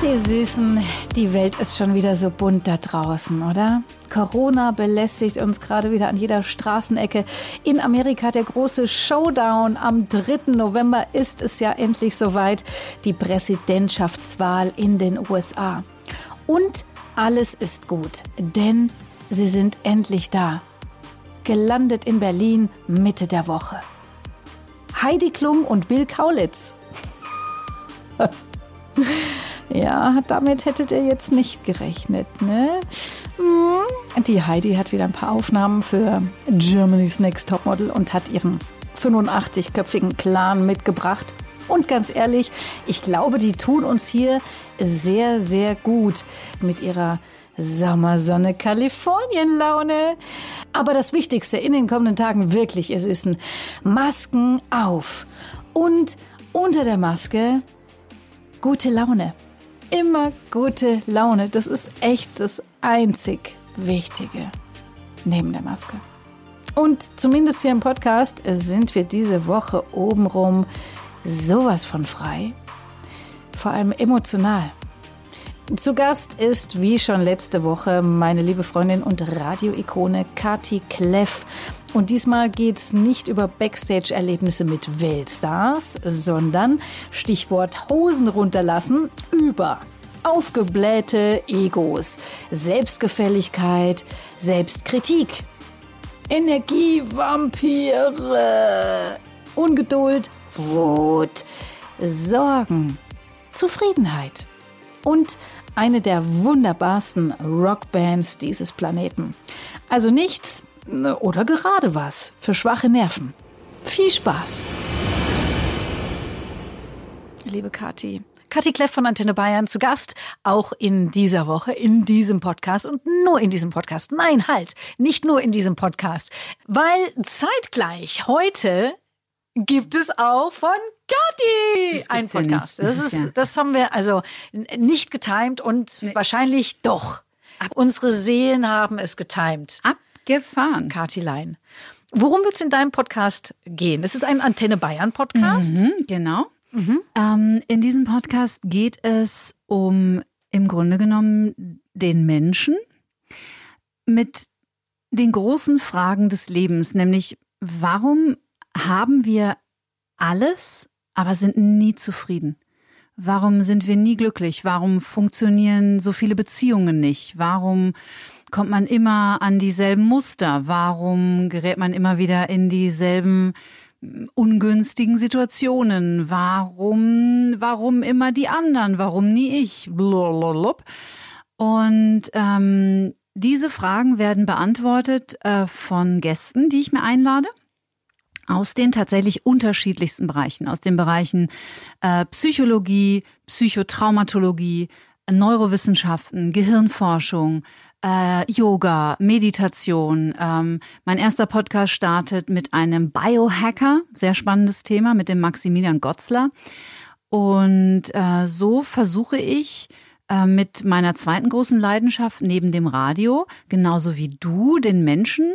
Ach, ihr Süßen, die Welt ist schon wieder so bunt da draußen, oder? Corona belästigt uns gerade wieder an jeder Straßenecke. In Amerika der große Showdown. Am 3. November ist es ja endlich soweit. Die Präsidentschaftswahl in den USA. Und alles ist gut, denn sie sind endlich da. Gelandet in Berlin Mitte der Woche. Heidi Klum und Bill Kaulitz. ja, damit hättet ihr jetzt nicht gerechnet, ne? Hm, die Heidi hat wieder ein paar Aufnahmen für Germany's Next Topmodel und hat ihren 85-köpfigen Clan mitgebracht. Und ganz ehrlich, ich glaube, die tun uns hier sehr, sehr gut mit ihrer Sommersonne Kalifornien-Laune. Aber das Wichtigste in den kommenden Tagen wirklich, ihr Süßen, Masken auf. Und unter der Maske gute Laune. Immer gute Laune. Das ist echt das einzig Wichtige neben der Maske. Und zumindest hier im Podcast sind wir diese Woche obenrum sowas von frei. Vor allem emotional. Zu Gast ist, wie schon letzte Woche, meine liebe Freundin und Radioikone Kati Kleff. Und diesmal geht es nicht über Backstage-Erlebnisse mit Weltstars, sondern Stichwort Hosen runterlassen über aufgeblähte Egos, Selbstgefälligkeit, Selbstkritik, Energievampire, Ungeduld, Wut, Sorgen, Zufriedenheit und eine der wunderbarsten Rockbands dieses Planeten. Also nichts oder gerade was für schwache Nerven. Viel Spaß! Liebe Kathi, Kathi Kleff von Antenne Bayern zu Gast, auch in dieser Woche, in diesem Podcast und nur in diesem Podcast. Nein, halt, nicht nur in diesem Podcast, weil zeitgleich heute gibt es auch von Kathi ein Podcast. Das, ist, ja. das haben wir also nicht getimt und nee. wahrscheinlich doch. Ab Unsere Seelen haben es getimt. Abgefahren. Kathi Lein. Worum wird es in deinem Podcast gehen? Das ist ein Antenne Bayern Podcast. Mhm, genau. Mhm. Ähm, in diesem Podcast geht es um im Grunde genommen den Menschen mit den großen Fragen des Lebens, nämlich warum haben wir alles, aber sind nie zufrieden? Warum sind wir nie glücklich? Warum funktionieren so viele Beziehungen nicht? Warum kommt man immer an dieselben Muster? Warum gerät man immer wieder in dieselben ungünstigen Situationen? Warum, warum immer die anderen? Warum nie ich? Blablabla. Und ähm, diese Fragen werden beantwortet äh, von Gästen, die ich mir einlade aus den tatsächlich unterschiedlichsten Bereichen, aus den Bereichen äh, Psychologie, Psychotraumatologie, Neurowissenschaften, Gehirnforschung, äh, Yoga, Meditation. Ähm, mein erster Podcast startet mit einem Biohacker, sehr spannendes Thema, mit dem Maximilian Gotzler. Und äh, so versuche ich äh, mit meiner zweiten großen Leidenschaft neben dem Radio, genauso wie du, den Menschen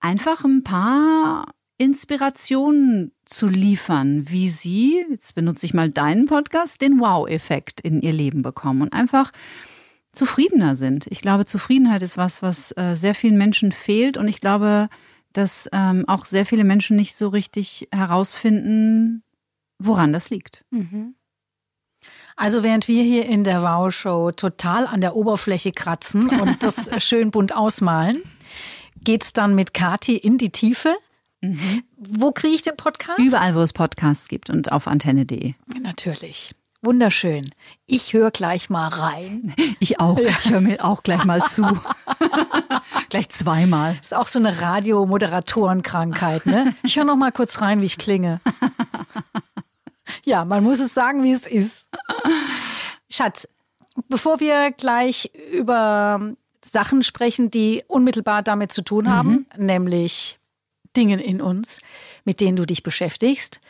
einfach ein paar Inspirationen zu liefern, wie sie, jetzt benutze ich mal deinen Podcast, den Wow-Effekt in ihr Leben bekommen und einfach zufriedener sind. Ich glaube, Zufriedenheit ist was, was äh, sehr vielen Menschen fehlt und ich glaube, dass ähm, auch sehr viele Menschen nicht so richtig herausfinden, woran das liegt. Mhm. Also während wir hier in der Wow-Show total an der Oberfläche kratzen und das schön bunt ausmalen, geht's dann mit Kati in die Tiefe. Mhm. Wo kriege ich den Podcast? Überall, wo es Podcasts gibt und auf antenne.de. Natürlich. Wunderschön. Ich höre gleich mal rein. Ich auch. Ja. Ich höre mir auch gleich mal zu. gleich zweimal. Ist auch so eine Radiomoderatorenkrankheit, ne? Ich höre noch mal kurz rein, wie ich klinge. Ja, man muss es sagen, wie es ist. Schatz, bevor wir gleich über Sachen sprechen, die unmittelbar damit zu tun haben, mhm. nämlich Dingen in uns, mit denen du dich beschäftigst.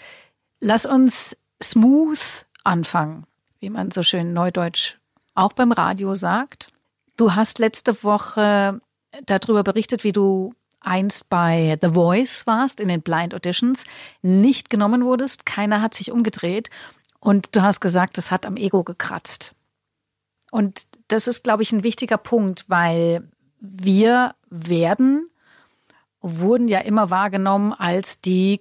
Lass uns smooth anfangen, wie man so schön neudeutsch auch beim Radio sagt. Du hast letzte Woche darüber berichtet, wie du einst bei The Voice warst, in den Blind Auditions, nicht genommen wurdest, keiner hat sich umgedreht und du hast gesagt, das hat am Ego gekratzt. Und das ist, glaube ich, ein wichtiger Punkt, weil wir werden, wurden ja immer wahrgenommen als die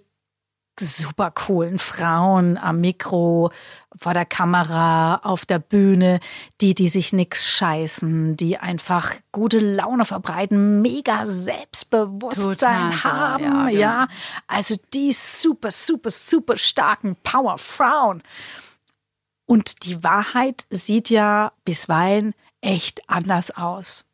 super coolen Frauen am Mikro, vor der Kamera, auf der Bühne, die, die sich nix scheißen, die einfach gute Laune verbreiten, mega Selbstbewusstsein Total, haben, ja, genau. ja. Also die super, super, super starken Powerfrauen. Und die Wahrheit sieht ja bisweilen echt anders aus.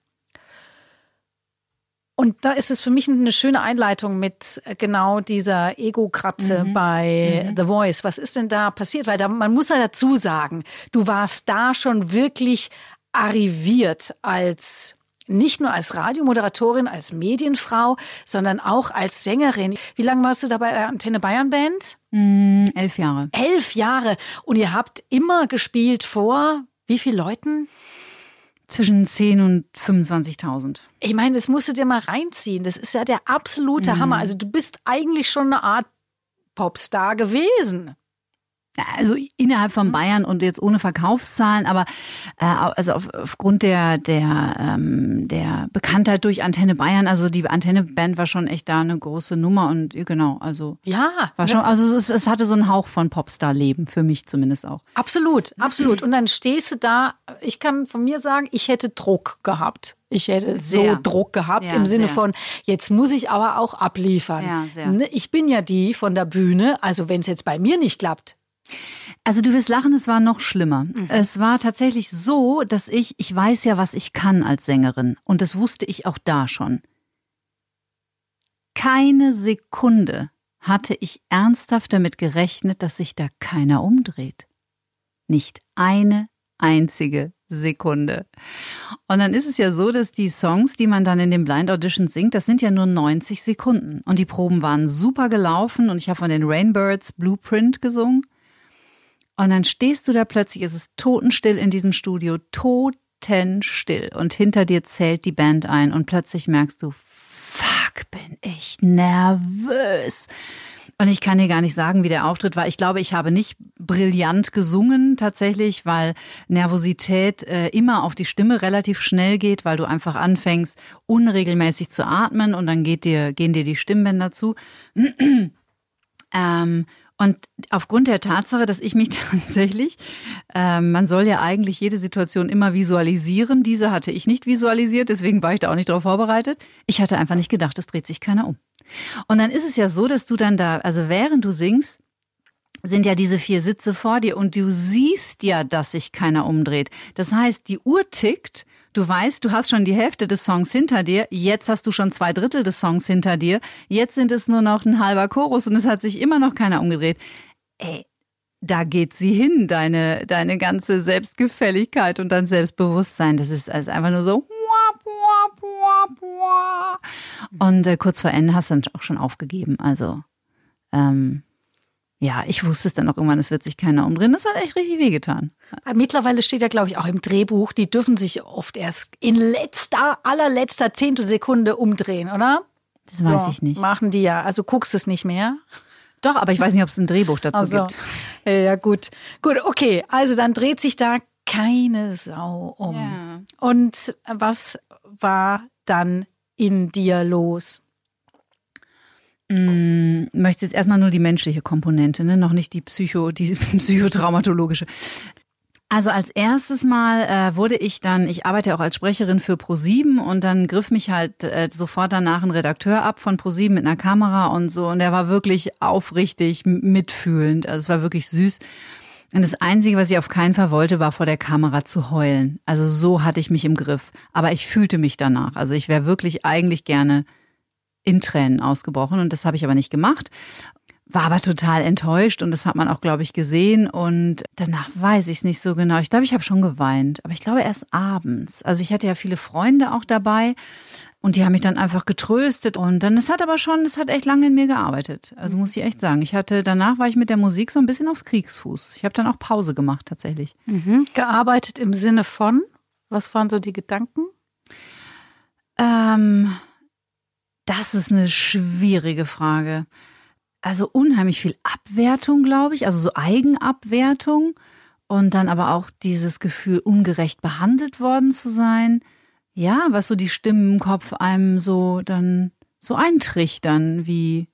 Und da ist es für mich eine schöne Einleitung mit äh, genau dieser Ego-Kratze mhm. bei mhm. The Voice. Was ist denn da passiert? Weil da, man muss ja dazu sagen, du warst da schon wirklich arriviert als nicht nur als Radiomoderatorin, als Medienfrau, sondern auch als Sängerin. Wie lange warst du da bei der Antenne Bayern Band? Mm, elf Jahre. Elf Jahre. Und ihr habt immer gespielt vor wie vielen Leuten? Zwischen 10 und 25.000. Ich meine, das musst du dir mal reinziehen. Das ist ja der absolute mhm. Hammer. Also du bist eigentlich schon eine Art Popstar gewesen. Also innerhalb von mhm. Bayern und jetzt ohne Verkaufszahlen, aber äh, also auf, aufgrund der der ähm, der Bekanntheit durch Antenne Bayern, also die Antenne Band war schon echt da eine große Nummer und genau, also ja, war schon, also es, es hatte so einen Hauch von Popstar-Leben für mich zumindest auch. Absolut, absolut. Und dann stehst du da. Ich kann von mir sagen, ich hätte Druck gehabt. Ich hätte sehr. so Druck gehabt ja, im Sinne sehr. von, jetzt muss ich aber auch abliefern. Ja. Ne, ich bin ja die von der Bühne, also wenn es jetzt bei mir nicht klappt, also du wirst lachen, es war noch schlimmer. Mhm. Es war tatsächlich so, dass ich, ich weiß ja, was ich kann als Sängerin. Und das wusste ich auch da schon. Keine Sekunde hatte ich ernsthaft damit gerechnet, dass sich da keiner umdreht. Nicht eine einzige Sekunde. Und dann ist es ja so, dass die Songs, die man dann in den Blind Auditions singt, das sind ja nur 90 Sekunden. Und die Proben waren super gelaufen und ich habe von den Rainbirds Blueprint gesungen. Und dann stehst du da plötzlich, es ist totenstill in diesem Studio, totenstill. Und hinter dir zählt die Band ein und plötzlich merkst du, fuck, bin ich nervös. Und ich kann dir gar nicht sagen, wie der Auftritt war. Ich glaube, ich habe nicht brillant gesungen tatsächlich, weil Nervosität äh, immer auf die Stimme relativ schnell geht, weil du einfach anfängst, unregelmäßig zu atmen und dann geht dir, gehen dir die Stimmbänder zu. ähm, und aufgrund der Tatsache, dass ich mich tatsächlich, äh, man soll ja eigentlich jede Situation immer visualisieren, diese hatte ich nicht visualisiert, deswegen war ich da auch nicht darauf vorbereitet. Ich hatte einfach nicht gedacht, es dreht sich keiner um. Und dann ist es ja so, dass du dann da, also während du singst, sind ja diese vier Sitze vor dir und du siehst ja, dass sich keiner umdreht. Das heißt, die Uhr tickt Du weißt, du hast schon die Hälfte des Songs hinter dir, jetzt hast du schon zwei Drittel des Songs hinter dir, jetzt sind es nur noch ein halber Chorus und es hat sich immer noch keiner umgedreht. Ey, da geht sie hin, deine, deine ganze Selbstgefälligkeit und dein Selbstbewusstsein. Das ist also einfach nur so. Und äh, kurz vor Ende hast du dann auch schon aufgegeben. Also, ähm, ja, ich wusste es dann auch irgendwann, es wird sich keiner umdrehen. Das hat echt richtig wehgetan. Mittlerweile steht ja, glaube ich, auch im Drehbuch, die dürfen sich oft erst in letzter, allerletzter Zehntelsekunde umdrehen, oder? Das weiß ja, ich nicht. Machen die ja. Also guckst es nicht mehr. Doch, aber ich weiß nicht, ob es ein Drehbuch dazu also, gibt. Ja, gut. Gut, okay. Also dann dreht sich da keine Sau um. Ja. Und was war dann in dir los? Mm, möchte jetzt erstmal nur die menschliche Komponente, ne? noch nicht die Psycho, die psychotraumatologische. Also als erstes Mal äh, wurde ich dann, ich arbeite auch als Sprecherin für ProSieben und dann griff mich halt äh, sofort danach ein Redakteur ab von ProSieben mit einer Kamera und so und der war wirklich aufrichtig mitfühlend, also es war wirklich süß. Und das Einzige, was ich auf keinen Fall wollte, war vor der Kamera zu heulen. Also so hatte ich mich im Griff. Aber ich fühlte mich danach. Also ich wäre wirklich eigentlich gerne in Tränen ausgebrochen und das habe ich aber nicht gemacht. war aber total enttäuscht und das hat man auch, glaube ich, gesehen. Und danach weiß ich es nicht so genau. Ich glaube, ich habe schon geweint, aber ich glaube erst abends. Also ich hatte ja viele Freunde auch dabei und die haben mich dann einfach getröstet und dann, es hat aber schon, es hat echt lange in mir gearbeitet. Also muss ich echt sagen. Ich hatte, danach war ich mit der Musik so ein bisschen aufs Kriegsfuß. Ich habe dann auch Pause gemacht tatsächlich. Mhm. Gearbeitet im Sinne von, was waren so die Gedanken? Ähm, das ist eine schwierige Frage. Also unheimlich viel Abwertung, glaube ich, also so Eigenabwertung. Und dann aber auch dieses Gefühl, ungerecht behandelt worden zu sein. Ja, was so die Stimmen im Kopf einem so dann so eintrichtern, wie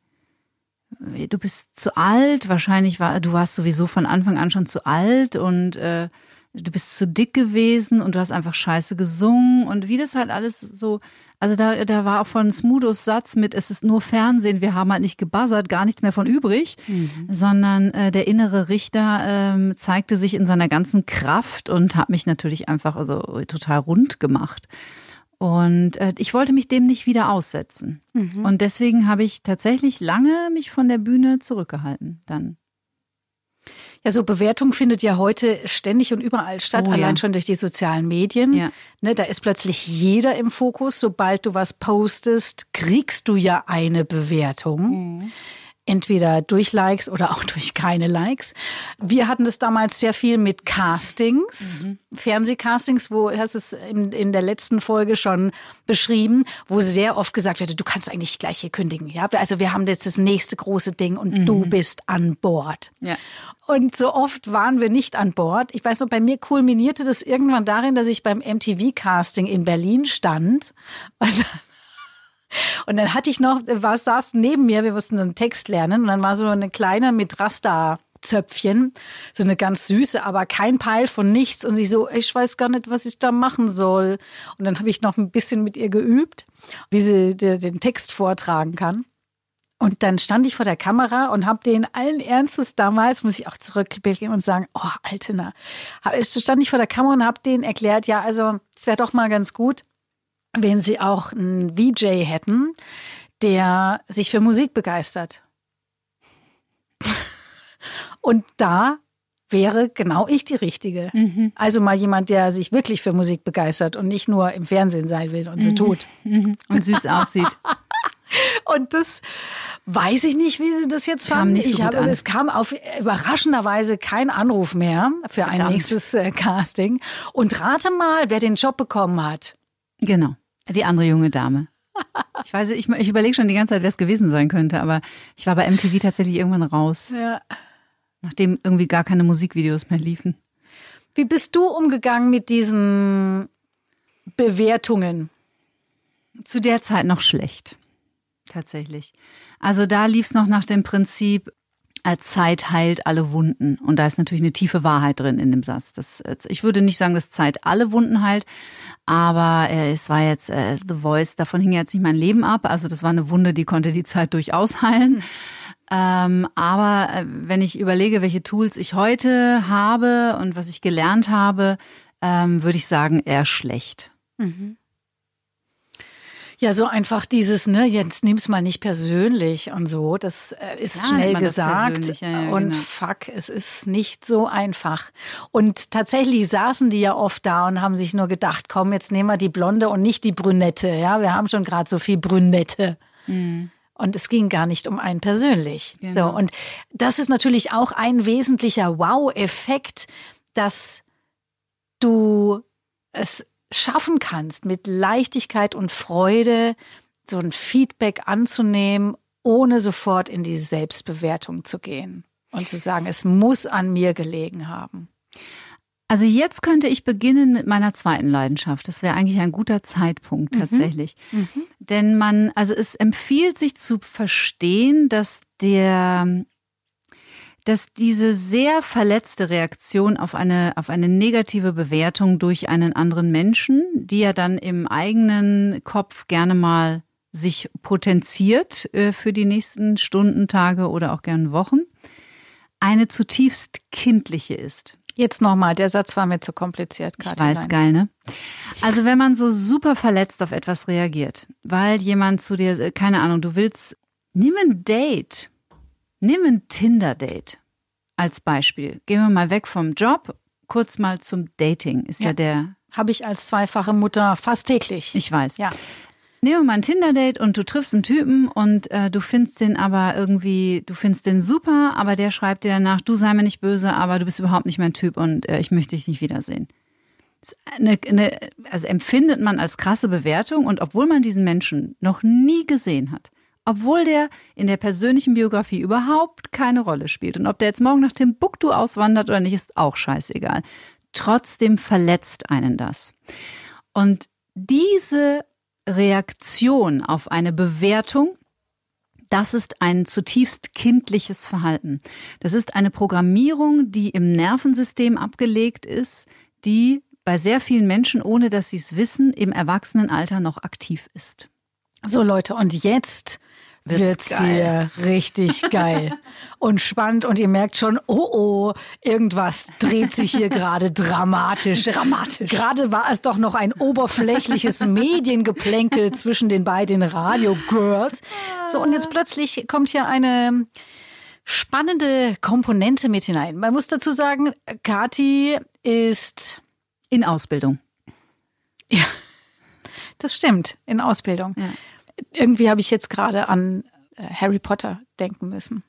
du bist zu alt, wahrscheinlich war du warst sowieso von Anfang an schon zu alt und äh, du bist zu dick gewesen und du hast einfach scheiße gesungen und wie das halt alles so also da, da war auch von Smudos Satz mit, es ist nur Fernsehen, wir haben halt nicht gebuzzert, gar nichts mehr von übrig, mhm. sondern äh, der innere Richter ähm, zeigte sich in seiner ganzen Kraft und hat mich natürlich einfach also, total rund gemacht. Und äh, ich wollte mich dem nicht wieder aussetzen. Mhm. Und deswegen habe ich tatsächlich lange mich von der Bühne zurückgehalten dann. Ja, so Bewertung findet ja heute ständig und überall statt, oh, allein ja. schon durch die sozialen Medien. Ja. Ne, da ist plötzlich jeder im Fokus. Sobald du was postest, kriegst du ja eine Bewertung. Mhm entweder durch Likes oder auch durch keine Likes. Wir hatten das damals sehr viel mit Castings, mhm. Fernsehcastings, wo hast es in, in der letzten Folge schon beschrieben, wo sehr oft gesagt wird, du kannst eigentlich gleich hier kündigen. Ja, also wir haben jetzt das nächste große Ding und mhm. du bist an Bord. Ja. Und so oft waren wir nicht an Bord. Ich weiß noch, bei mir kulminierte das irgendwann darin, dass ich beim MTV-Casting in Berlin stand. Und und dann hatte ich noch, was saß neben mir, wir mussten einen Text lernen und dann war so eine kleine mit Rasta Zöpfchen, so eine ganz süße, aber kein Peil von nichts. Und sie so, ich weiß gar nicht, was ich da machen soll. Und dann habe ich noch ein bisschen mit ihr geübt, wie sie den Text vortragen kann. Und dann stand ich vor der Kamera und habe den allen Ernstes damals, muss ich auch zurückblicken und sagen, oh, Altena. Stand ich vor der Kamera und habe denen erklärt, ja, also es wäre doch mal ganz gut, wenn sie auch einen VJ hätten, der sich für Musik begeistert. Und da wäre genau ich die Richtige. Mhm. Also mal jemand, der sich wirklich für Musik begeistert und nicht nur im Fernsehen sein will und so mhm. tut. Mhm. Und süß aussieht. und das weiß ich nicht, wie sie das jetzt fanden. So ich habe, an. es kam auf überraschenderweise kein Anruf mehr für Verdammt. ein nächstes äh, Casting. Und rate mal, wer den Job bekommen hat. Genau. Die andere junge Dame. Ich weiß, ich, ich überlege schon die ganze Zeit, wer es gewesen sein könnte, aber ich war bei MTV tatsächlich irgendwann raus. Ja. Nachdem irgendwie gar keine Musikvideos mehr liefen. Wie bist du umgegangen mit diesen Bewertungen? Zu der Zeit noch schlecht. Tatsächlich. Also da lief es noch nach dem Prinzip, Zeit heilt alle Wunden. Und da ist natürlich eine tiefe Wahrheit drin in dem Satz. Das, ich würde nicht sagen, dass Zeit alle Wunden heilt, aber äh, es war jetzt äh, The Voice, davon hing jetzt nicht mein Leben ab. Also das war eine Wunde, die konnte die Zeit durchaus heilen. Mhm. Ähm, aber äh, wenn ich überlege, welche Tools ich heute habe und was ich gelernt habe, ähm, würde ich sagen, eher schlecht. Mhm. Ja, so einfach dieses, ne, jetzt nimm's mal nicht persönlich und so, das äh, ist ja, schnell gesagt. Ja, ja, und genau. fuck, es ist nicht so einfach. Und tatsächlich saßen die ja oft da und haben sich nur gedacht, komm, jetzt nehmen wir die Blonde und nicht die Brünette. Ja, wir haben schon gerade so viel Brünette. Mhm. Und es ging gar nicht um einen persönlich. Genau. So, und das ist natürlich auch ein wesentlicher Wow-Effekt, dass du es schaffen kannst, mit Leichtigkeit und Freude so ein Feedback anzunehmen, ohne sofort in die Selbstbewertung zu gehen und zu sagen, es muss an mir gelegen haben. Also jetzt könnte ich beginnen mit meiner zweiten Leidenschaft. Das wäre eigentlich ein guter Zeitpunkt mhm. tatsächlich. Mhm. Mhm. Denn man, also es empfiehlt sich zu verstehen, dass der dass diese sehr verletzte Reaktion auf eine, auf eine negative Bewertung durch einen anderen Menschen, die ja dann im eigenen Kopf gerne mal sich potenziert äh, für die nächsten Stunden, Tage oder auch gern Wochen, eine zutiefst kindliche ist. Jetzt nochmal, der Satz war mir zu kompliziert. Ich weiß, geil, ne? Also wenn man so super verletzt auf etwas reagiert, weil jemand zu dir, äh, keine Ahnung, du willst, nimm ein Date Nehmen wir ein Tinder-Date als Beispiel. Gehen wir mal weg vom Job, kurz mal zum Dating. Ist ja, Ja. der, Habe ich als zweifache Mutter fast täglich. ich weiß. ja. Nehmen wir mal ein Tinder-Date und du triffst einen Typen und äh, du findest den aber irgendwie, du findest den super, aber der schreibt dir danach, du sei mir nicht böse, aber du bist überhaupt nicht mein Typ und äh, ich möchte dich nicht wiedersehen. Eine, eine, also empfindet man als krasse Bewertung und obwohl man diesen Menschen noch nie gesehen hat, obwohl der in der persönlichen Biografie überhaupt keine Rolle spielt und ob der jetzt morgen nach Timbuktu auswandert oder nicht, ist auch scheißegal. Trotzdem verletzt einen das. Und diese Reaktion auf eine Bewertung, das ist ein zutiefst kindliches Verhalten. Das ist eine Programmierung, die im Nervensystem abgelegt ist, die bei sehr vielen Menschen, ohne dass sie es wissen, im Erwachsenenalter noch aktiv ist. So Leute, und jetzt Wird's wird's geil. hier richtig geil und spannend und ihr merkt schon, oh oh, irgendwas dreht sich hier gerade dramatisch. Dramatisch. Gerade war es doch noch ein oberflächliches Mediengeplänkel zwischen den beiden Radio-Girls. So, und jetzt plötzlich kommt hier eine spannende Komponente mit hinein. Man muss dazu sagen, Kati ist In Ausbildung. ja, das stimmt, in Ausbildung. Ja. Irgendwie habe ich jetzt gerade an äh, Harry Potter denken müssen.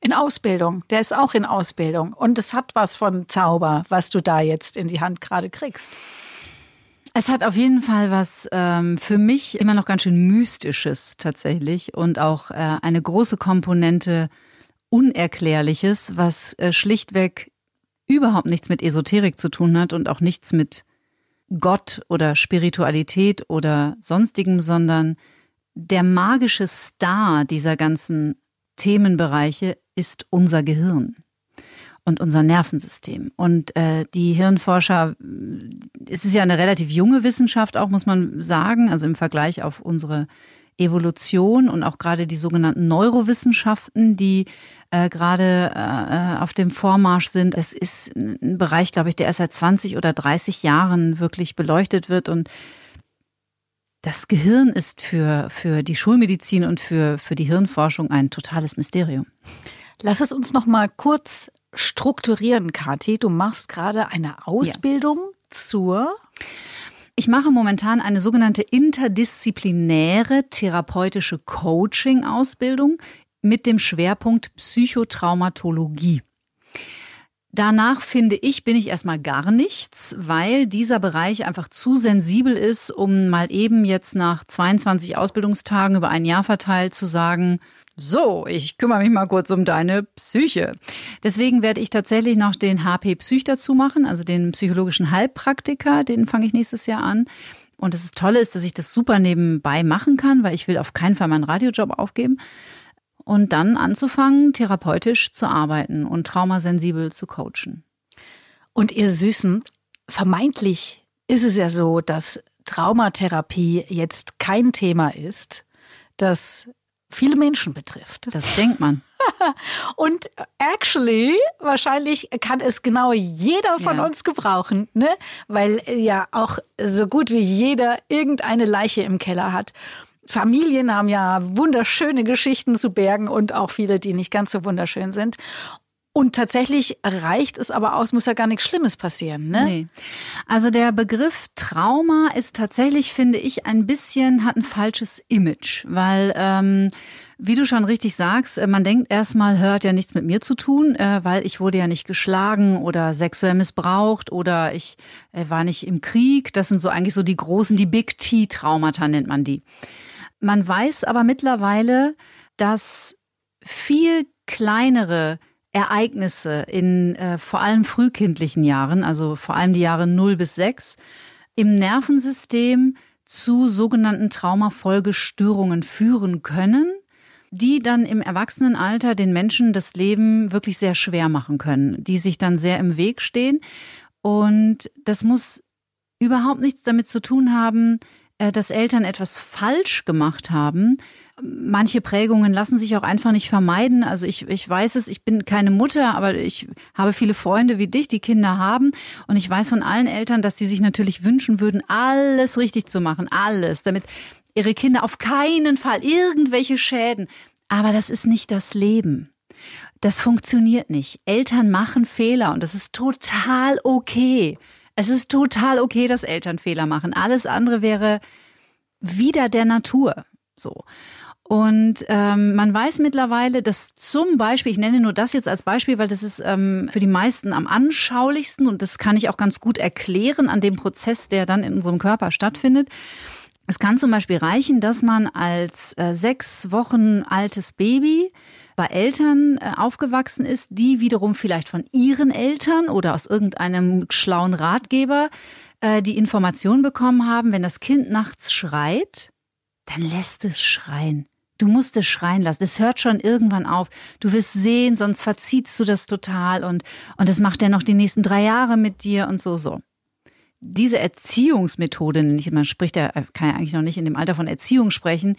In Ausbildung, der ist auch in Ausbildung. Und es hat was von Zauber, was du da jetzt in die Hand gerade kriegst. Es hat auf jeden Fall was ähm, für mich immer noch ganz schön Mystisches tatsächlich und auch äh, eine große Komponente Unerklärliches, was äh, schlichtweg überhaupt nichts mit Esoterik zu tun hat und auch nichts mit Gott oder Spiritualität oder sonstigem, sondern der magische Star dieser ganzen Themenbereiche ist unser Gehirn und unser Nervensystem. Und äh, die Hirnforscher, es ist ja eine relativ junge Wissenschaft auch, muss man sagen, also im Vergleich auf unsere Evolution und auch gerade die sogenannten Neurowissenschaften, die äh, gerade äh, auf dem Vormarsch sind. Es ist ein Bereich, glaube ich, der erst seit 20 oder 30 Jahren wirklich beleuchtet wird und das Gehirn ist für, für die Schulmedizin und für, für die Hirnforschung ein totales Mysterium. Lass es uns noch mal kurz strukturieren, Kathi. Du machst gerade eine Ausbildung zur Ich mache momentan eine sogenannte interdisziplinäre therapeutische Coaching-Ausbildung mit dem Schwerpunkt Psychotraumatologie. Danach finde ich, bin ich erstmal gar nichts, weil dieser Bereich einfach zu sensibel ist, um mal eben jetzt nach 22 Ausbildungstagen über ein Jahr verteilt zu sagen, so, ich kümmere mich mal kurz um deine Psyche. Deswegen werde ich tatsächlich noch den HP Psych dazu machen, also den psychologischen Heilpraktiker, den fange ich nächstes Jahr an. Und das Tolle ist, dass ich das super nebenbei machen kann, weil ich will auf keinen Fall meinen Radiojob aufgeben. Und dann anzufangen, therapeutisch zu arbeiten und traumasensibel zu coachen. Und ihr Süßen, vermeintlich ist es ja so, dass Traumatherapie jetzt kein Thema ist, das viele Menschen betrifft. Das denkt man. Und actually, wahrscheinlich kann es genau jeder von Ja. uns gebrauchen, ne? Weil ja auch so gut wie jeder irgendeine Leiche im Keller hat. Familien haben ja wunderschöne Geschichten zu bergen und auch viele, die nicht ganz so wunderschön sind. Und tatsächlich reicht es aber aus, muss ja gar nichts Schlimmes passieren, ne? Nee. Also der Begriff Trauma ist tatsächlich, finde ich, ein bisschen, hat ein falsches Image, weil, ähm, wie du schon richtig sagst, äh, man denkt erstmal, hört ja nichts mit mir zu tun, äh, weil ich wurde ja nicht geschlagen oder sexuell missbraucht oder ich äh, war nicht im Krieg. Das sind so eigentlich so die großen, die Big T-Traumata nennt man die. Man weiß aber mittlerweile, dass viel kleinere Ereignisse in äh, vor allem frühkindlichen Jahren, also vor allem die Jahre 0 bis 6, im Nervensystem zu sogenannten Traumafolgestörungen führen können, die dann im Erwachsenenalter den Menschen das Leben wirklich sehr schwer machen können, die sich dann sehr im Weg stehen. Und das muss überhaupt nichts damit zu tun haben, dass Eltern etwas falsch gemacht haben. Manche Prägungen lassen sich auch einfach nicht vermeiden. Also ich, ich weiß es, ich bin keine Mutter, aber ich habe viele Freunde wie dich, die Kinder haben. Und ich weiß von allen Eltern, dass sie sich natürlich wünschen würden, alles richtig zu machen, alles, damit ihre Kinder auf keinen Fall irgendwelche Schäden. Aber das ist nicht das Leben. Das funktioniert nicht. Eltern machen Fehler und das ist total okay. Es ist total okay, dass Eltern Fehler machen. Alles andere wäre wieder der Natur. So. Und ähm, man weiß mittlerweile, dass zum Beispiel, ich nenne nur das jetzt als Beispiel, weil das ist ähm, für die meisten am anschaulichsten und das kann ich auch ganz gut erklären an dem Prozess, der dann in unserem Körper stattfindet. Es kann zum Beispiel reichen, dass man als äh, sechs Wochen altes Baby bei Eltern äh, aufgewachsen ist, die wiederum vielleicht von ihren Eltern oder aus irgendeinem schlauen Ratgeber äh, die Information bekommen haben, wenn das Kind nachts schreit, dann lässt es schreien. Du musst es schreien lassen. Es hört schon irgendwann auf. Du wirst sehen, sonst verziehst du das total und, und das macht er noch die nächsten drei Jahre mit dir und so, so. Diese Erziehungsmethode, man spricht ja, kann ja eigentlich noch nicht in dem Alter von Erziehung sprechen,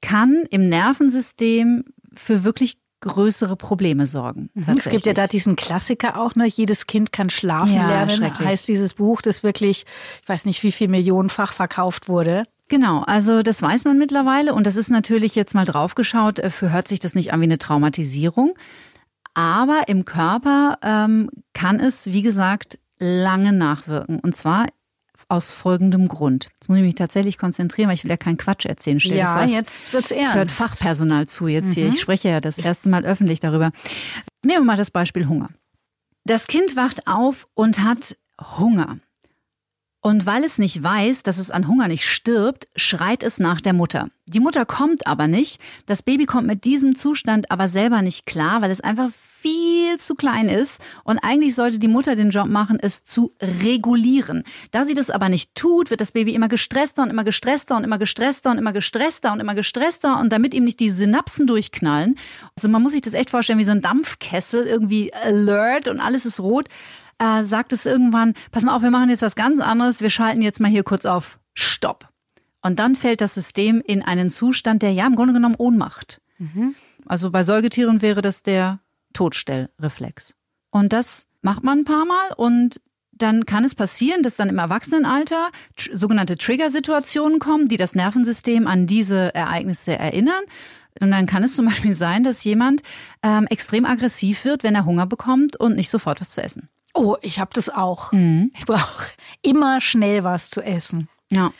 kann im Nervensystem für wirklich größere Probleme sorgen. Mhm. Es gibt ja da diesen Klassiker auch, ne? Jedes Kind kann schlafen ja, lernen. Heißt dieses Buch, das wirklich, ich weiß nicht, wie viel Millionenfach verkauft wurde. Genau, also das weiß man mittlerweile und das ist natürlich jetzt mal draufgeschaut, äh, für hört sich das nicht an wie eine Traumatisierung. Aber im Körper ähm, kann es, wie gesagt, lange nachwirken. Und zwar aus folgendem Grund. Jetzt muss ich mich tatsächlich konzentrieren, weil ich will ja keinen Quatsch erzählen. Stell ja, vor, jetzt wird's ernst. Es hört Fachpersonal zu jetzt mhm. hier. Ich spreche ja das erste Mal öffentlich darüber. Nehmen wir mal das Beispiel Hunger. Das Kind wacht auf und hat Hunger. Und weil es nicht weiß, dass es an Hunger nicht stirbt, schreit es nach der Mutter. Die Mutter kommt aber nicht. Das Baby kommt mit diesem Zustand aber selber nicht klar, weil es einfach viel zu klein ist. Und eigentlich sollte die Mutter den Job machen, es zu regulieren. Da sie das aber nicht tut, wird das Baby immer gestresster und immer gestresster und immer gestresster und immer gestresster und immer gestresster. Und damit ihm nicht die Synapsen durchknallen. Also man muss sich das echt vorstellen wie so ein Dampfkessel, irgendwie alert und alles ist rot äh, sagt es irgendwann, pass mal auf, wir machen jetzt was ganz anderes, wir schalten jetzt mal hier kurz auf Stopp. Und dann fällt das System in einen Zustand, der ja im Grunde genommen Ohnmacht. Mhm. Also bei Säugetieren wäre das der Todstellreflex. Und das macht man ein paar Mal und dann kann es passieren, dass dann im Erwachsenenalter sogenannte Trigger-Situationen kommen, die das Nervensystem an diese Ereignisse erinnern. Und dann kann es zum Beispiel sein, dass jemand ähm, extrem aggressiv wird, wenn er Hunger bekommt und nicht sofort was zu essen. Oh, ich habe das auch. Mhm. Ich brauche immer schnell was zu essen. Ja.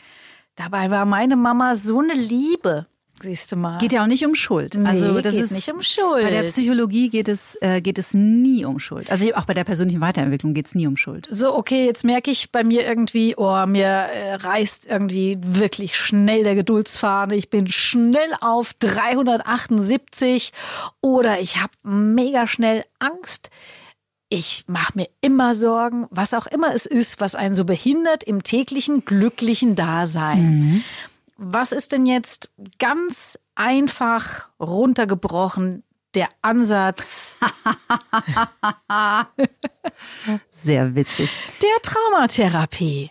Dabei war meine Mama so eine Liebe. Siehst du mal. Geht ja auch nicht um Schuld. Nee, also das geht ist nicht um Schuld. Bei der Psychologie geht es äh, geht es nie um Schuld. Also auch bei der persönlichen Weiterentwicklung geht es nie um Schuld. So okay, jetzt merke ich bei mir irgendwie, oh mir äh, reißt irgendwie wirklich schnell der Geduldsfaden. Ich bin schnell auf 378 oder ich habe mega schnell Angst ich mache mir immer Sorgen, was auch immer es ist, was einen so behindert im täglichen glücklichen Dasein. Mhm. Was ist denn jetzt ganz einfach runtergebrochen der Ansatz? Sehr witzig. Der Traumatherapie.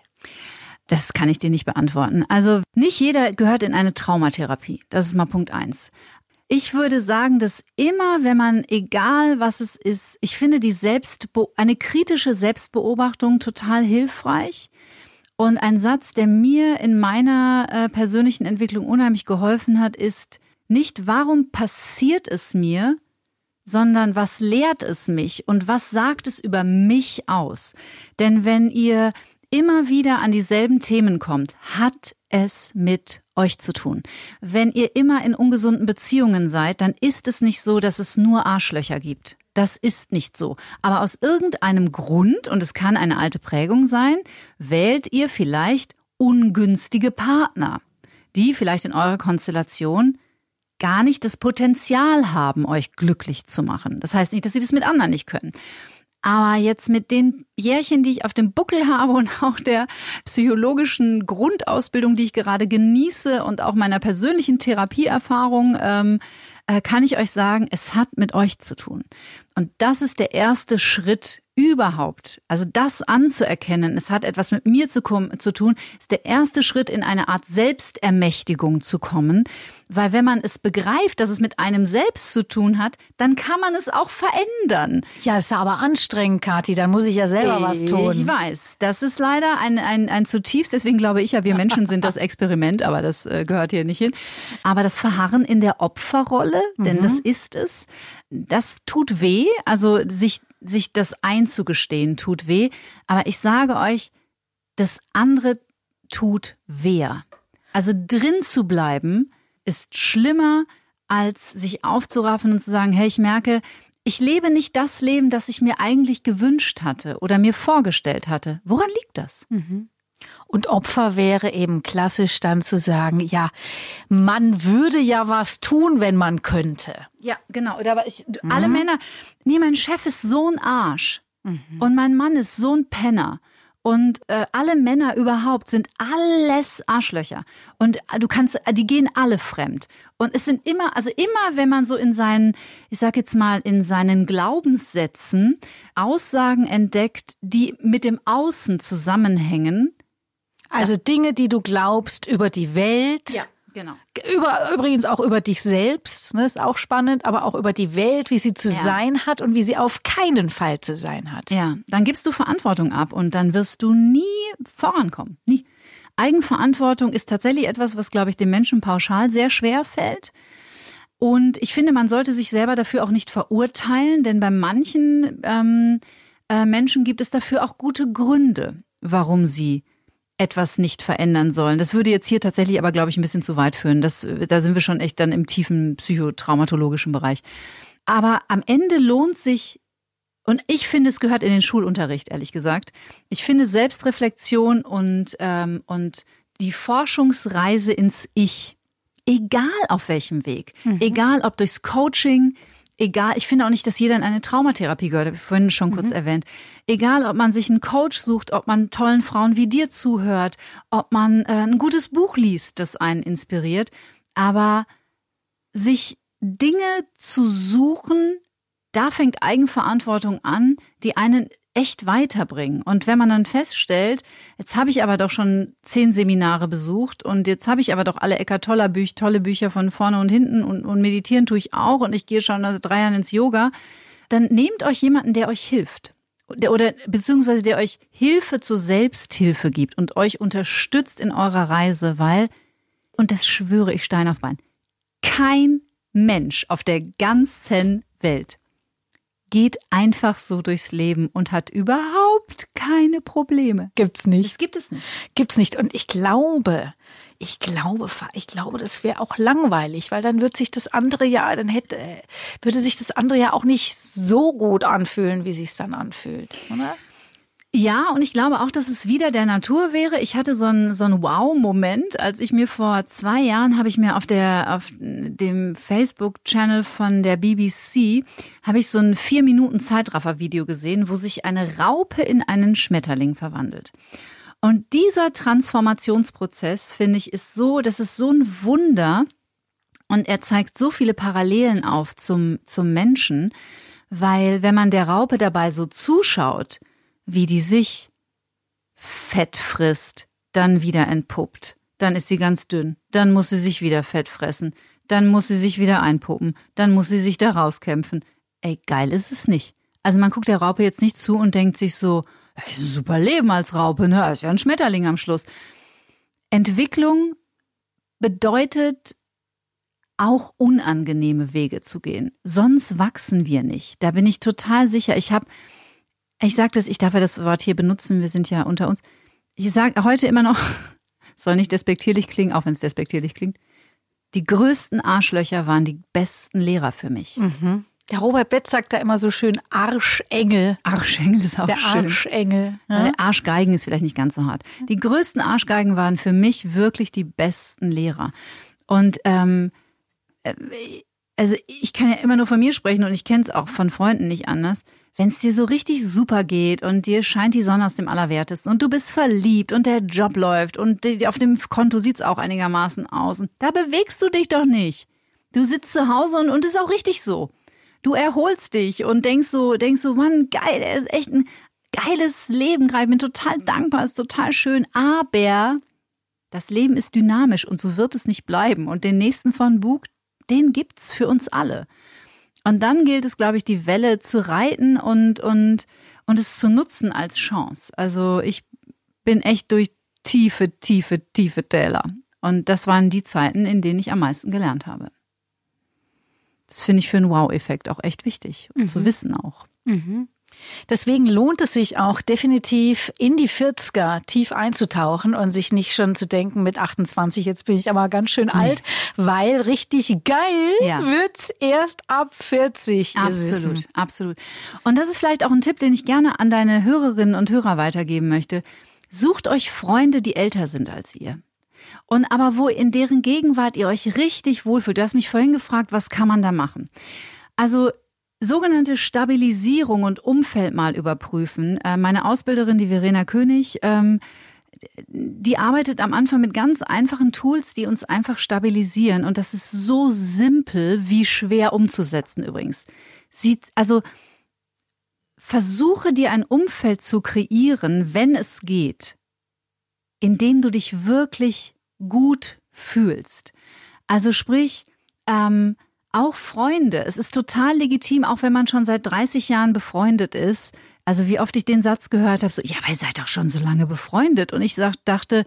Das kann ich dir nicht beantworten. Also nicht jeder gehört in eine Traumatherapie. Das ist mal Punkt eins. Ich würde sagen, dass immer, wenn man, egal was es ist, ich finde die Selbstbe eine kritische Selbstbeobachtung total hilfreich. Und ein Satz, der mir in meiner äh, persönlichen Entwicklung unheimlich geholfen hat, ist nicht, warum passiert es mir, sondern was lehrt es mich und was sagt es über mich aus? Denn wenn ihr immer wieder an dieselben Themen kommt, hat es mit euch zu tun. Wenn ihr immer in ungesunden Beziehungen seid, dann ist es nicht so, dass es nur Arschlöcher gibt. Das ist nicht so. Aber aus irgendeinem Grund, und es kann eine alte Prägung sein, wählt ihr vielleicht ungünstige Partner, die vielleicht in eurer Konstellation gar nicht das Potenzial haben, euch glücklich zu machen. Das heißt nicht, dass sie das mit anderen nicht können. Aber jetzt mit den Jährchen, die ich auf dem Buckel habe und auch der psychologischen Grundausbildung, die ich gerade genieße und auch meiner persönlichen Therapieerfahrung, ähm, äh, kann ich euch sagen, es hat mit euch zu tun. Und das ist der erste Schritt überhaupt. Also das anzuerkennen, es hat etwas mit mir zu, zu tun, ist der erste Schritt in eine Art Selbstermächtigung zu kommen weil wenn man es begreift, dass es mit einem selbst zu tun hat, dann kann man es auch verändern. Ja, ist aber anstrengend, Kathi. Dann muss ich ja selber ich was tun. Ich weiß. Das ist leider ein, ein, ein zutiefst, deswegen glaube ich ja, wir Menschen sind das Experiment, aber das äh, gehört hier nicht hin. Aber das Verharren in der Opferrolle denn Mhm. das ist es. Das tut weh, also sich, sich das einzugestehen tut weh. Aber ich sage euch, das andere tut weher. Also drin zu bleiben ist schlimmer, als sich aufzuraffen und zu sagen, hey, ich merke, ich lebe nicht das Leben, das ich mir eigentlich gewünscht hatte oder mir vorgestellt hatte. Woran liegt das? Und Opfer wäre eben klassisch dann zu sagen, ja, man würde ja was tun, wenn man könnte. Ja, genau. Oder aber ich, alle Männer, nee, mein Chef ist so ein Arsch und mein Mann ist so ein Penner. Und äh, alle Männer überhaupt sind alles Arschlöcher. Und äh, du kannst, äh, die gehen alle fremd. Und es sind immer, also immer, wenn man so in seinen, ich sag jetzt mal, in seinen Glaubenssätzen Aussagen entdeckt, die mit dem Außen zusammenhängen. Also Dinge, die du glaubst über die Welt. genau. Über, übrigens auch über dich selbst, ne, ist auch spannend, aber auch über die Welt, wie sie zu Ja. sein hat und wie sie auf keinen Fall zu sein hat. Ja, dann gibst du Verantwortung ab und dann wirst du nie vorankommen. Nie. Eigenverantwortung ist tatsächlich etwas, was, glaube ich, dem Menschen pauschal sehr schwer fällt. Und ich finde, man sollte sich selber dafür auch nicht verurteilen, denn bei manchen ähm, äh, Menschen gibt es dafür auch gute Gründe, warum sie etwas nicht verändern sollen. Das würde jetzt hier tatsächlich aber, glaube ich, ein bisschen zu weit führen. Das, da sind wir schon echt dann im tiefen psychotraumatologischen Bereich. Aber am Ende lohnt sich und ich finde, es gehört in den Schulunterricht, ehrlich gesagt. Ich finde Selbstreflexion und, ähm, und die Forschungsreise ins Ich, egal auf welchem Weg, egal ob durchs Coaching, egal, ich finde auch nicht, dass jeder in eine Traumatherapie gehört, habe ich vorhin schon kurz erwähnt. Egal, ob man sich einen Coach sucht, ob man tollen Frauen wie dir zuhört, ob man äh, ein gutes Buch liest, das einen inspiriert, aber sich Dinge zu suchen, da fängt Eigenverantwortung an, die einen echt weiterbringen. Und wenn man dann feststellt, jetzt habe ich aber doch schon zehn Seminare besucht und jetzt habe ich aber doch alle Eckart Toller Bücher, tolle Bücher von vorne und hinten und, und meditieren tue ich auch und ich gehe schon seit drei Jahren ins Yoga, dann nehmt euch jemanden, der euch hilft. Der, oder beziehungsweise der euch Hilfe zur Selbsthilfe gibt und euch unterstützt in eurer Reise, weil, und das schwöre ich Stein auf Bein, kein Mensch auf der ganzen Welt geht einfach so durchs Leben und hat überhaupt keine Probleme. Gibt's nicht. Das gibt es nicht. Gibt's nicht. Und ich glaube, ich glaube, ich glaube, das wäre auch langweilig, weil dann wird sich das andere ja, dann hätte, würde sich das andere ja auch nicht so gut anfühlen, wie sich's dann anfühlt, oder? Ja, und ich glaube auch, dass es wieder der Natur wäre. Ich hatte so einen, so einen Wow-Moment, als ich mir vor zwei Jahren habe ich mir auf der, auf dem Facebook-Channel von der BBC habe ich so ein vier Minuten Zeitraffer-Video gesehen, wo sich eine Raupe in einen Schmetterling verwandelt. Und dieser Transformationsprozess, finde ich, ist so, das ist so ein Wunder. Und er zeigt so viele Parallelen auf zum, zum Menschen, weil wenn man der Raupe dabei so zuschaut, wie die sich Fett frisst, dann wieder entpuppt. Dann ist sie ganz dünn. Dann muss sie sich wieder Fett fressen. Dann muss sie sich wieder einpuppen. Dann muss sie sich da rauskämpfen. Ey, geil ist es nicht. Also man guckt der Raupe jetzt nicht zu und denkt sich so, hey, super Leben als Raupe, ne? Ist ja ein Schmetterling am Schluss. Entwicklung bedeutet auch unangenehme Wege zu gehen. Sonst wachsen wir nicht. Da bin ich total sicher. Ich habe ich sage das, ich darf ja das Wort hier benutzen, wir sind ja unter uns. Ich sage heute immer noch, soll nicht despektierlich klingen, auch wenn es despektierlich klingt. Die größten Arschlöcher waren die besten Lehrer für mich. Mhm. Der Robert Betz sagt da immer so schön Arschengel. Arschengel ist auch Der schön. Arschengel. Ja, Der Arschgeigen ist vielleicht nicht ganz so hart. Die größten Arschgeigen waren für mich wirklich die besten Lehrer. Und ähm, äh, also ich kann ja immer nur von mir sprechen und ich kenne es auch von Freunden nicht anders. Wenn es dir so richtig super geht und dir scheint die Sonne aus dem Allerwertesten und du bist verliebt und der Job läuft und auf dem Konto sieht's auch einigermaßen aus, und da bewegst du dich doch nicht. Du sitzt zu Hause und, und ist auch richtig so. Du erholst dich und denkst so, denkst so, Mann, geil, er ist echt ein geiles Leben gerade. Ich bin total dankbar, ist total schön. Aber das Leben ist dynamisch und so wird es nicht bleiben. Und den nächsten von Bug, den gibt's für uns alle. Und dann gilt es, glaube ich, die Welle zu reiten und, und, und es zu nutzen als Chance. Also ich bin echt durch tiefe, tiefe, tiefe Täler. Und das waren die Zeiten, in denen ich am meisten gelernt habe. Das finde ich für einen Wow-Effekt auch echt wichtig mhm. zu wissen auch. Mhm. Deswegen lohnt es sich auch definitiv in die 40er tief einzutauchen und sich nicht schon zu denken mit 28, jetzt bin ich aber ganz schön nee. alt, weil richtig geil ja. wird's erst ab 40. Absolut, absolut. Und das ist vielleicht auch ein Tipp, den ich gerne an deine Hörerinnen und Hörer weitergeben möchte. Sucht euch Freunde, die älter sind als ihr. Und aber wo in deren Gegenwart ihr euch richtig wohlfühlt. Du hast mich vorhin gefragt, was kann man da machen? Also sogenannte Stabilisierung und Umfeld mal überprüfen. Äh, meine Ausbilderin, die Verena König, ähm, die arbeitet am Anfang mit ganz einfachen Tools, die uns einfach stabilisieren. Und das ist so simpel wie schwer umzusetzen übrigens. Sie, also versuche dir ein Umfeld zu kreieren, wenn es geht, in dem du dich wirklich gut fühlst. Also sprich, ähm, auch Freunde. Es ist total legitim, auch wenn man schon seit 30 Jahren befreundet ist. Also wie oft ich den Satz gehört habe, so, ja, aber ihr seid doch schon so lange befreundet. Und ich sag, dachte,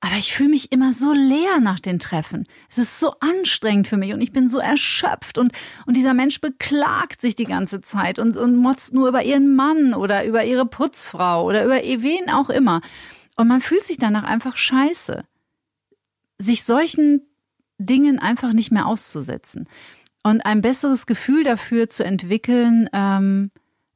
aber ich fühle mich immer so leer nach den Treffen. Es ist so anstrengend für mich und ich bin so erschöpft und, und dieser Mensch beklagt sich die ganze Zeit und, und motzt nur über ihren Mann oder über ihre Putzfrau oder über wen auch immer. Und man fühlt sich danach einfach scheiße. Sich solchen Dingen einfach nicht mehr auszusetzen und ein besseres Gefühl dafür zu entwickeln, ähm,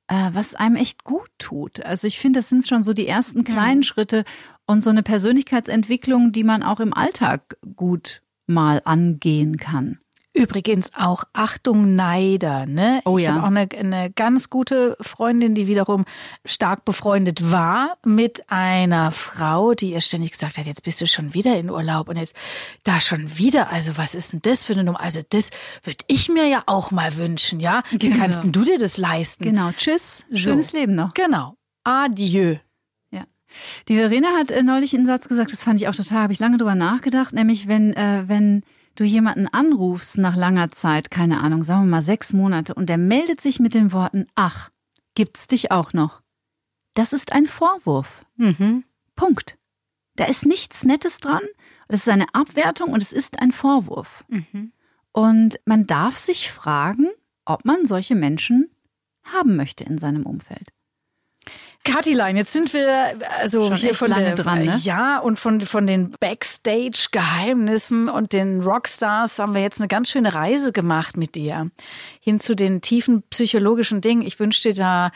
äh, was einem echt gut tut. Also ich finde, das sind schon so die ersten kleinen ja. Schritte und so eine Persönlichkeitsentwicklung, die man auch im Alltag gut mal angehen kann. Übrigens auch Achtung Neider, ne? Oh, ich ja. habe auch eine, eine ganz gute Freundin, die wiederum stark befreundet war mit einer Frau, die ihr ständig gesagt hat, jetzt bist du schon wieder in Urlaub und jetzt da schon wieder. Also was ist denn das für eine Nummer? Also das würde ich mir ja auch mal wünschen, ja? Wie genau. kannst denn du dir das leisten? Genau. Tschüss. Schönes so. Leben noch. Genau. Adieu. Ja. Die Verena hat äh, neulich einen Satz gesagt, das fand ich auch total, habe ich lange drüber nachgedacht, nämlich wenn, äh, wenn du jemanden anrufst nach langer Zeit, keine Ahnung, sagen wir mal sechs Monate, und der meldet sich mit den Worten, ach, gibt's dich auch noch. Das ist ein Vorwurf. Mhm. Punkt. Da ist nichts Nettes dran. Das ist eine Abwertung und es ist ein Vorwurf. Mhm. Und man darf sich fragen, ob man solche Menschen haben möchte in seinem Umfeld. Katilein, jetzt sind wir also Schon hier von lange der, dran, ne? ja und von von den Backstage-Geheimnissen und den Rockstars haben wir jetzt eine ganz schöne Reise gemacht mit dir hin zu den tiefen psychologischen Dingen. Ich wünsche dir da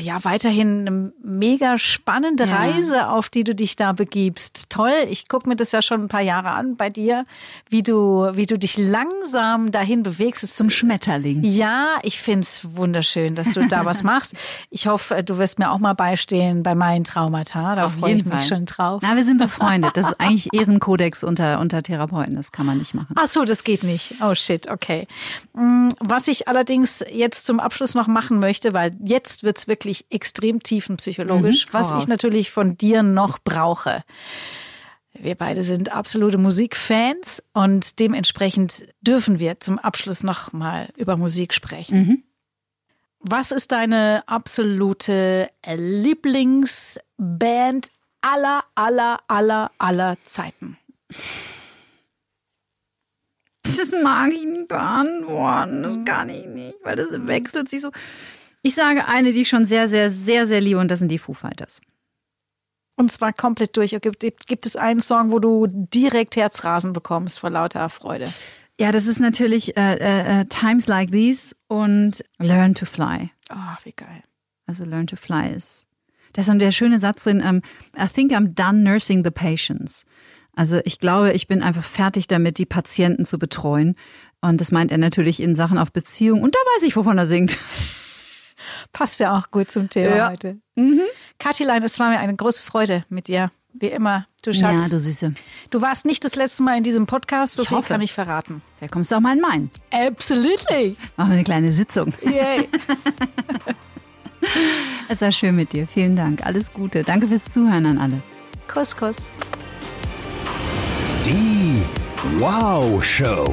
ja weiterhin eine mega spannende Ja. Reise, auf die du dich da begibst. Toll, ich gucke mir das ja schon ein paar Jahre an bei dir, wie du, wie du dich langsam dahin bewegst. Es Zum Schmetterling. ja, ich find's wunderschön, dass du da was machst. Ich hoffe, du wirst mir auch mal beistehen bei meinen Traumata. Da Auf freue ich mich Fall. schon drauf. Na, wir sind befreundet. Das ist eigentlich Ehrenkodex unter, unter Therapeuten. Das kann man nicht machen. Ach so, das geht nicht. Oh shit, okay. Mm, Was ich allerdings jetzt zum Abschluss noch machen möchte, weil jetzt wird's wirklich extrem tiefenpsychologisch, Mhm, was raus. ich natürlich von dir noch brauche. Wir beide sind absolute Musikfans und dementsprechend dürfen wir zum Abschluss noch mal über Musik sprechen. Mhm. Was ist deine absolute Lieblingsband aller, aller, aller, aller Zeiten? Das mag ich nicht beantworten. Das kann ich nicht, weil das wechselt sich so. Ich sage eine, die ich schon sehr, sehr, sehr, sehr liebe und das sind die Foo Fighters. Und zwar komplett durch. Gibt, gibt es einen Song, wo du direkt Herzrasen bekommst vor lauter Freude? Ja, das ist natürlich äh, äh, äh, Times Like These und Learn to Fly. Oh, wie geil. Also Learn to Fly ist. Da ist dann der schöne Satz drin, ähm, I think I'm done nursing the patients. Also ich glaube, ich bin einfach fertig damit, die Patienten zu betreuen. Und das meint er natürlich in Sachen auf Beziehung. Und da weiß ich, wovon er singt. Passt ja auch gut zum Thema Ja. heute. Katilein, es war mir eine große Freude mit dir. Wie immer, du Ja, Schatz. du Süße. du warst nicht das letzte Mal in diesem Podcast, so Ich viel hoffe. kann ich verraten. Da kommst du auch mal in meinen. Absolutely. Machen wir eine kleine Sitzung. Yay. Es war schön mit dir. Vielen Dank. Alles Gute. Danke fürs Zuhören an alle. Kuss, Kuss. Die Wow Show.